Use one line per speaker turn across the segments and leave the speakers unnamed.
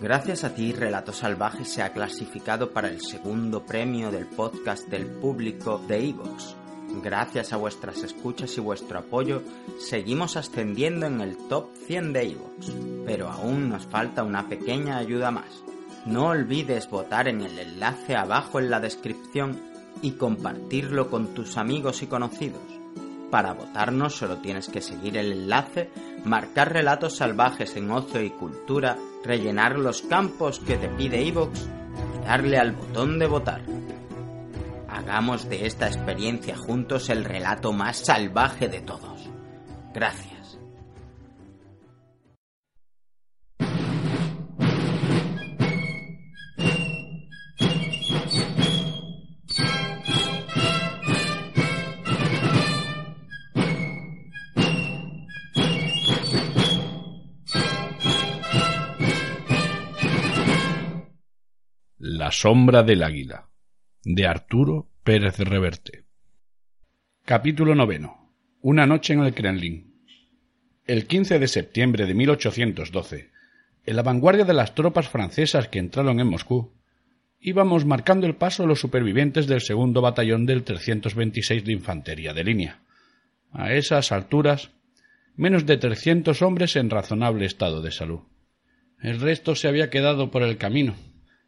Gracias a ti, Relato Salvaje se ha clasificado para el segundo premio del podcast del público de Evox. Gracias a vuestras escuchas y vuestro apoyo, seguimos ascendiendo en el top 100 de Evox, pero aún nos falta una pequeña ayuda más. No olvides votar en el enlace abajo en la descripción y compartirlo con tus amigos y conocidos. Para votarnos solo tienes que seguir el enlace, marcar relatos salvajes en ocio y cultura, rellenar los campos que te pide iVoox y darle al botón de votar. Hagamos de esta experiencia juntos el relato más salvaje de todos. Gracias.
Sombra del águila de Arturo Pérez Reverte Capítulo noveno Una noche en el Kremlin El 15 de septiembre de 1812, en la vanguardia de las tropas francesas que entraron en Moscú, íbamos marcando el paso los supervivientes del segundo batallón del 326 de Infantería de Línea. A esas alturas, menos de trescientos hombres en razonable estado de salud. El resto se había quedado por el camino,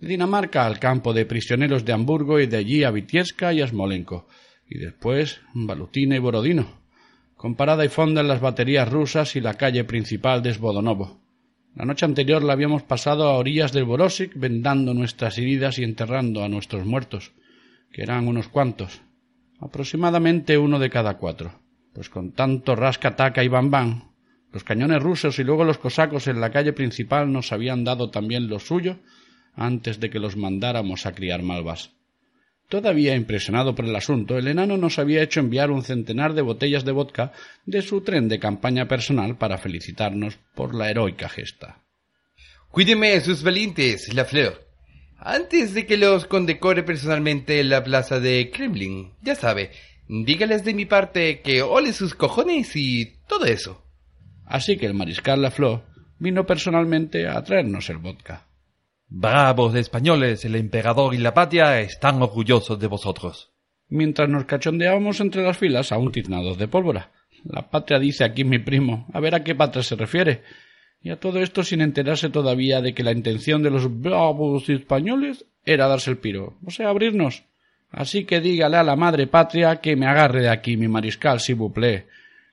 Dinamarca al campo de prisioneros de Hamburgo y de allí a Vitieska y a Smolenko, y después Balutina y Borodino, con parada y fonda en las baterías rusas y la calle principal de Svodonovo. La noche anterior la habíamos pasado a orillas del Borosik, vendando nuestras heridas y enterrando a nuestros muertos, que eran unos cuantos, aproximadamente uno de cada cuatro, pues con tanto rasca-taca y bam los cañones rusos y luego los cosacos en la calle principal nos habían dado también lo suyo antes de que los mandáramos a criar malvas. Todavía impresionado por el asunto, el enano nos había hecho enviar un centenar de botellas de vodka de su tren de campaña personal para felicitarnos por la heroica gesta.
Cuídeme sus valientes, la flor. Antes de que los condecore personalmente en la plaza de Kremlin, ya sabe, dígales de mi parte que ole sus cojones y todo eso.
Así que el mariscal Lafleur vino personalmente a traernos el vodka.
Bravos españoles, el emperador y la patria están orgullosos de vosotros.
Mientras nos cachondeábamos entre las filas, aún tiznados de pólvora. La patria dice aquí mi primo, a ver a qué patria se refiere. Y a todo esto sin enterarse todavía de que la intención de los bravos españoles era darse el piro, o sea, abrirnos. Así que dígale a la madre patria que me agarre de aquí mi mariscal si buplé.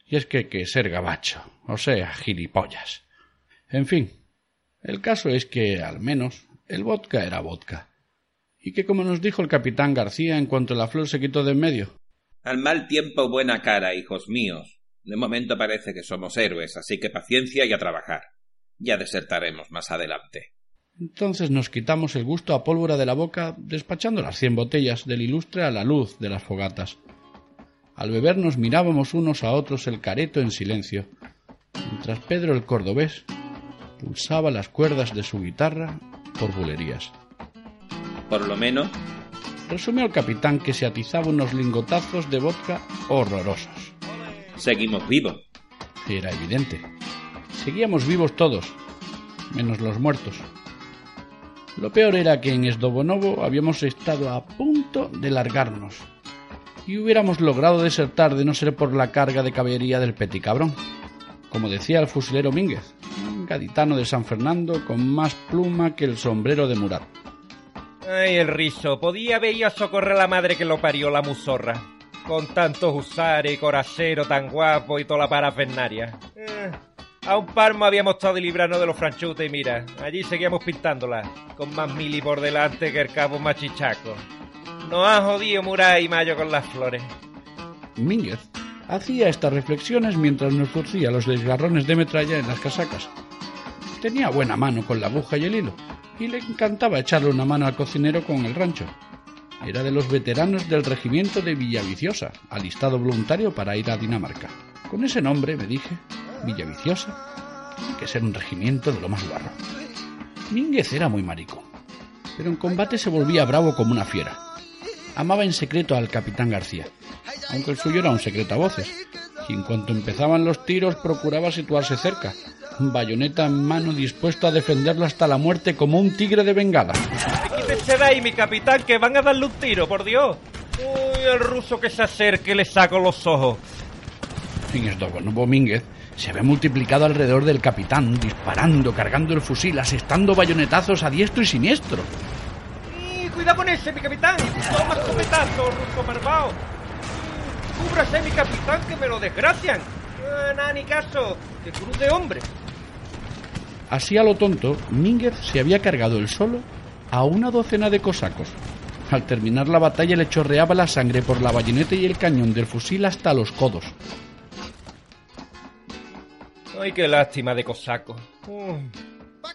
Y es que que ser gabacho, o sea, gilipollas. En fin, el caso es que, al menos, el vodka era vodka. Y que, como nos dijo el capitán García en cuanto la flor se quitó de en medio.
Al mal tiempo buena cara, hijos míos. De momento parece que somos héroes, así que paciencia y a trabajar. Ya desertaremos más adelante.
Entonces nos quitamos el gusto a pólvora de la boca, despachando las cien botellas del ilustre a la luz de las fogatas. Al beber nos mirábamos unos a otros el careto en silencio, mientras Pedro el cordobés pulsaba las cuerdas de su guitarra por bulerías.
Por lo menos.
Resumió el capitán que se atizaba unos lingotazos de vodka horrorosos.
Seguimos vivos.
Era evidente. Seguíamos vivos todos, menos los muertos. Lo peor era que en Esdobonovo habíamos estado a punto de largarnos y hubiéramos logrado desertar de no ser por la carga de caballería del peticabrón, como decía el fusilero Mínguez, gaditano de San Fernando con más pluma que el sombrero de Murat.
Ay, el rizo, podía haber ido a socorrer a la madre que lo parió la musorra. Con tantos usares y coracero tan guapo y toda la parafernaria. Eh, a un parmo habíamos estado de librarnos de los franchutes y mira, allí seguíamos pintándola, con más mili por delante que el cabo machichaco. Nos ha jodido Murat y Mayo con las flores.
Mínguez hacía estas reflexiones mientras nos torcía los desgarrones de metralla en las casacas. Tenía buena mano con la aguja y el hilo, y le encantaba echarle una mano al cocinero con el rancho. Era de los veteranos del regimiento de Villaviciosa, alistado voluntario para ir a Dinamarca. Con ese nombre, me dije, Villaviciosa, tiene que ser un regimiento de lo más guarro. Mínguez era muy marico, pero en combate se volvía bravo como una fiera. Amaba en secreto al capitán García, aunque el suyo era un secreto a voces, y en cuanto empezaban los tiros procuraba situarse cerca, bayoneta en mano dispuesto a defenderlo hasta la muerte como un tigre de bengala.
Quítese de ahí, mi capitán, que van a darle un tiro, por Dios. Uy, el ruso que se acerque le saco los ojos.
Fin es dogo, no Mínguez se ve multiplicado alrededor del capitán, disparando, cargando el fusil, asestando bayonetazos a diestro y siniestro.
Y cuidado con ese, mi capitán. Toma escopetazo, ruso malvado. Cúbrase, mi capitán, que me lo desgracian. Ah, nada, ni caso. Que cruz de hombre.
Así a lo tonto, Mínguez se había cargado el solo a una docena de cosacos. Al terminar la batalla le chorreaba la sangre por la bayoneta y el cañón del fusil hasta los codos.
Ay, qué lástima de cosaco.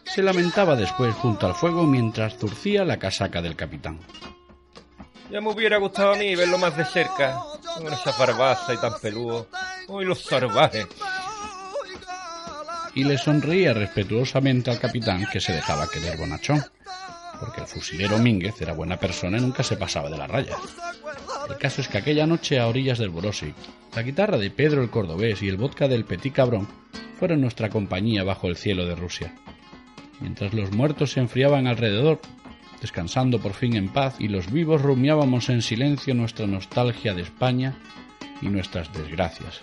Se lamentaba después junto al fuego mientras zurcía la casaca del capitán.
Ya me hubiera gustado a mí verlo más de cerca, con esa barbaza y tan peludo. ¡Uy, los salvajes!
Y le sonreía respetuosamente al capitán que se dejaba querer bonachón, porque el fusilero Mínguez era buena persona y nunca se pasaba de la raya. El caso es que aquella noche a orillas del Borossi, la guitarra de Pedro el Cordobés y el vodka del Petit Cabrón fueron nuestra compañía bajo el cielo de Rusia. Mientras los muertos se enfriaban alrededor, descansando por fin en paz, y los vivos rumiábamos en silencio nuestra nostalgia de España y nuestras desgracias.